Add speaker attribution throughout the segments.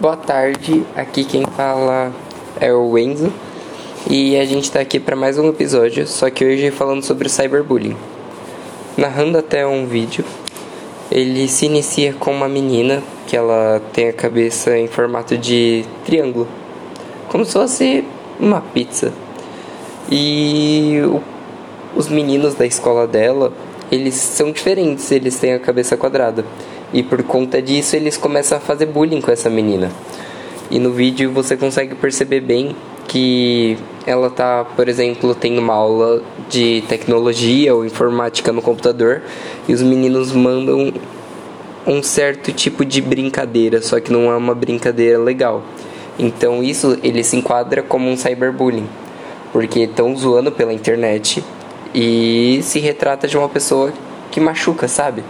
Speaker 1: Boa tarde, aqui quem fala é o Enzo e a gente está aqui para mais um episódio, só que hoje falando sobre cyberbullying. Narrando até um vídeo, ele se inicia com uma menina que ela tem a cabeça em formato de triângulo, como se fosse uma pizza. E o, os meninos da escola dela, eles são diferentes, eles têm a cabeça quadrada. E por conta disso eles começam a fazer bullying com essa menina. E no vídeo você consegue perceber bem que ela tá, por exemplo, tendo uma aula de tecnologia ou informática no computador e os meninos mandam um certo tipo de brincadeira, só que não é uma brincadeira legal. Então isso ele se enquadra como um cyberbullying, porque estão zoando pela internet e se retrata de uma pessoa que machuca, sabe?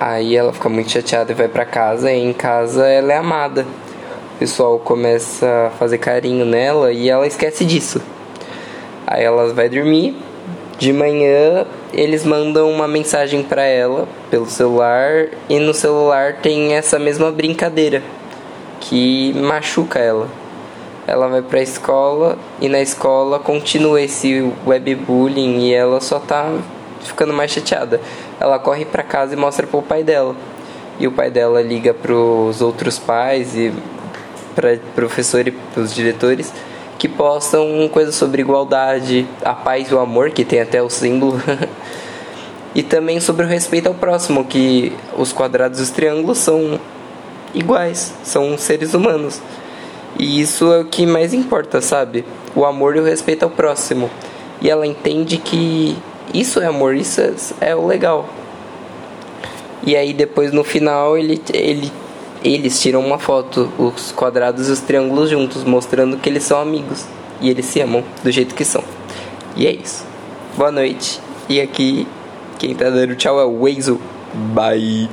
Speaker 1: Aí ela fica muito chateada e vai para casa. E em casa ela é amada. O pessoal começa a fazer carinho nela e ela esquece disso. Aí ela vai dormir. De manhã eles mandam uma mensagem para ela pelo celular e no celular tem essa mesma brincadeira que machuca ela. Ela vai para a escola e na escola continua esse webbullying e ela só tá ficando mais chateada. Ela corre para casa e mostra pro pai dela. E o pai dela liga pros outros pais e para professor e pros diretores que postam coisas sobre igualdade, a paz e o amor, que tem até o símbolo. e também sobre o respeito ao próximo, que os quadrados e os triângulos são iguais, são seres humanos. E isso é o que mais importa, sabe? O amor e o respeito ao próximo. E ela entende que isso é amor, isso é, é o legal. E aí depois no final ele, ele, eles tiram uma foto, os quadrados e os triângulos juntos, mostrando que eles são amigos. E eles se amam do jeito que são. E é isso. Boa noite. E aqui quem tá dando tchau é o Weizo. Bye.